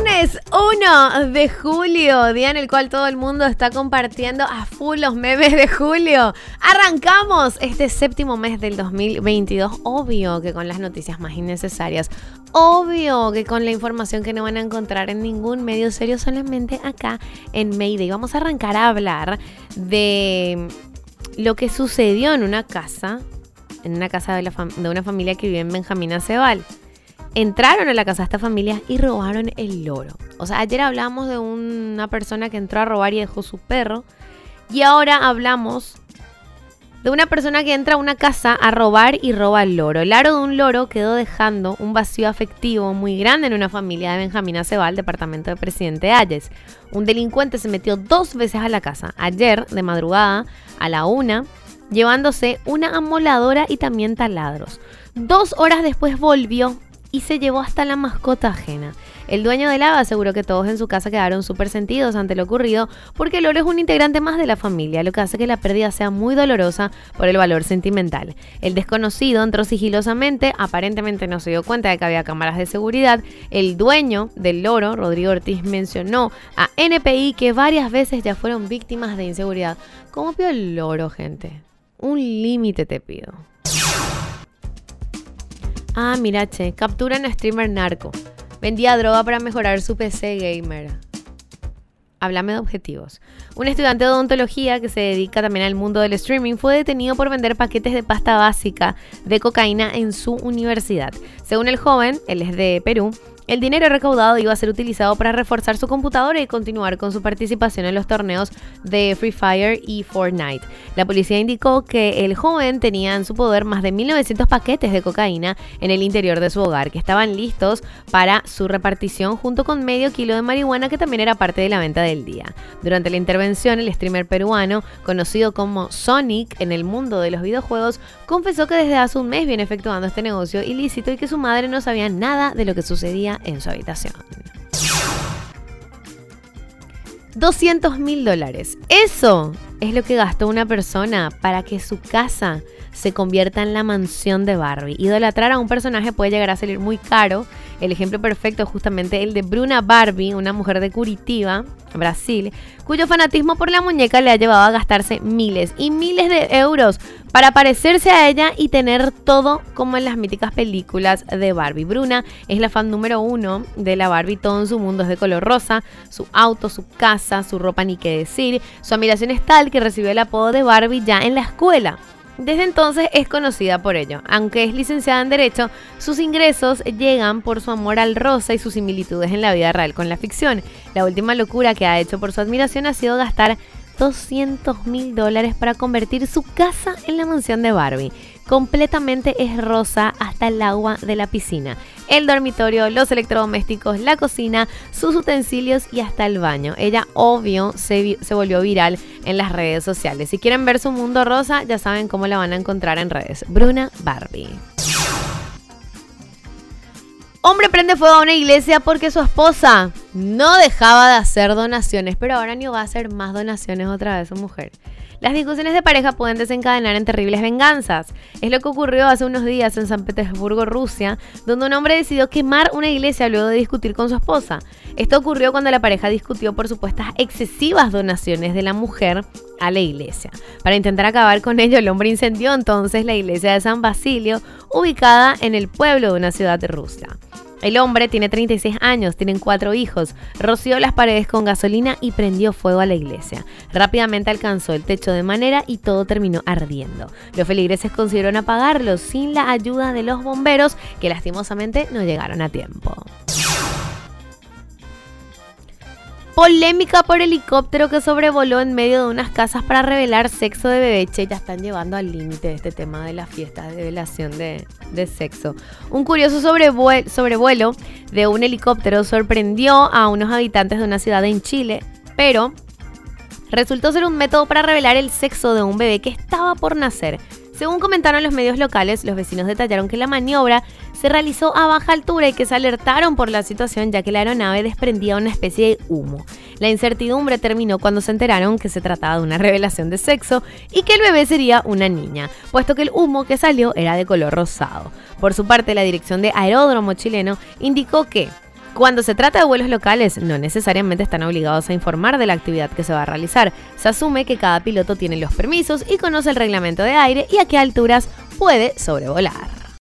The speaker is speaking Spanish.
Viernes 1 de julio, día en el cual todo el mundo está compartiendo a full los memes de julio. Arrancamos este séptimo mes del 2022, obvio que con las noticias más innecesarias, obvio que con la información que no van a encontrar en ningún medio serio, solamente acá en Mayday. Vamos a arrancar a hablar de lo que sucedió en una casa, en una casa de, de una familia que vive en Benjamín Acebal entraron a la casa de esta familia y robaron el loro. O sea, ayer hablamos de una persona que entró a robar y dejó su perro. Y ahora hablamos de una persona que entra a una casa a robar y roba el loro. El aro de un loro quedó dejando un vacío afectivo muy grande en una familia de Benjamín Acebal, departamento de Presidente Ayes. Un delincuente se metió dos veces a la casa, ayer de madrugada a la una, llevándose una amoladora y también taladros. Dos horas después volvió y se llevó hasta la mascota ajena. El dueño del ave aseguró que todos en su casa quedaron súper sentidos ante lo ocurrido porque el oro es un integrante más de la familia, lo que hace que la pérdida sea muy dolorosa por el valor sentimental. El desconocido entró sigilosamente, aparentemente no se dio cuenta de que había cámaras de seguridad. El dueño del loro, Rodrigo Ortiz, mencionó a NPI que varias veces ya fueron víctimas de inseguridad. ¿Cómo pido el loro, gente? Un límite te pido. Ah, mira, che, capturan a streamer narco. Vendía droga para mejorar su PC gamer. Háblame de objetivos. Un estudiante de odontología que se dedica también al mundo del streaming fue detenido por vender paquetes de pasta básica de cocaína en su universidad. Según el joven, él es de Perú, el dinero recaudado iba a ser utilizado para reforzar su computadora y continuar con su participación en los torneos de Free Fire y Fortnite. La policía indicó que el joven tenía en su poder más de 1.900 paquetes de cocaína en el interior de su hogar, que estaban listos para su repartición junto con medio kilo de marihuana que también era parte de la venta del día. Durante la intervención, el streamer peruano, conocido como Sonic en el mundo de los videojuegos, confesó que desde hace un mes viene efectuando este negocio ilícito y que su madre no sabía nada de lo que sucedía en su habitación. 200 mil dólares. Eso es lo que gastó una persona para que su casa se convierta en la mansión de Barbie. Idolatrar a un personaje puede llegar a salir muy caro. El ejemplo perfecto es justamente el de Bruna Barbie, una mujer de Curitiba, Brasil, cuyo fanatismo por la muñeca le ha llevado a gastarse miles y miles de euros para parecerse a ella y tener todo como en las míticas películas de Barbie. Bruna es la fan número uno de la Barbie, todo en su mundo es de color rosa, su auto, su casa, su ropa ni qué decir. Su admiración es tal que recibió el apodo de Barbie ya en la escuela. Desde entonces es conocida por ello. Aunque es licenciada en Derecho, sus ingresos llegan por su amor al rosa y sus similitudes en la vida real con la ficción. La última locura que ha hecho por su admiración ha sido gastar 200 mil dólares para convertir su casa en la mansión de Barbie. Completamente es rosa hasta el agua de la piscina, el dormitorio, los electrodomésticos, la cocina, sus utensilios y hasta el baño. Ella, obvio, se, se volvió viral en las redes sociales. Si quieren ver su mundo rosa, ya saben cómo la van a encontrar en redes. Bruna Barbie. Hombre prende fuego a una iglesia porque su esposa no dejaba de hacer donaciones, pero ahora ni va a hacer más donaciones otra vez su mujer. Las discusiones de pareja pueden desencadenar en terribles venganzas. Es lo que ocurrió hace unos días en San Petersburgo, Rusia, donde un hombre decidió quemar una iglesia luego de discutir con su esposa. Esto ocurrió cuando la pareja discutió por supuestas excesivas donaciones de la mujer a la iglesia. Para intentar acabar con ello, el hombre incendió entonces la iglesia de San Basilio, ubicada en el pueblo de una ciudad de Rusia. El hombre tiene 36 años, tienen cuatro hijos, roció las paredes con gasolina y prendió fuego a la iglesia. Rápidamente alcanzó el techo de madera y todo terminó ardiendo. Los feligreses consiguieron apagarlo sin la ayuda de los bomberos, que lastimosamente no llegaron a tiempo. Polémica por helicóptero que sobrevoló en medio de unas casas para revelar sexo de bebé. Che, ya están llevando al límite este tema de las fiestas de revelación de, sexo. Un curioso sobrevuelo de un helicóptero sorprendió a unos habitantes de una ciudad en Chile, pero resultó ser un método para revelar el sexo de un bebé que estaba por nacer. Según comentaron los medios locales, los vecinos detallaron que la maniobra se realizó a baja altura y que se alertaron por la situación ya que la aeronave desprendía una especie de humo. La incertidumbre terminó cuando se enteraron que se trataba de una revelación de sexo y que el bebé sería una niña, puesto que el humo que salió era de color rosado. Por su parte, la dirección de Aeródromo chileno indicó que cuando se trata de vuelos locales, no necesariamente están obligados a informar de la actividad que se va a realizar. Se asume que cada piloto tiene los permisos y conoce el reglamento de aire y a qué alturas puede sobrevolar.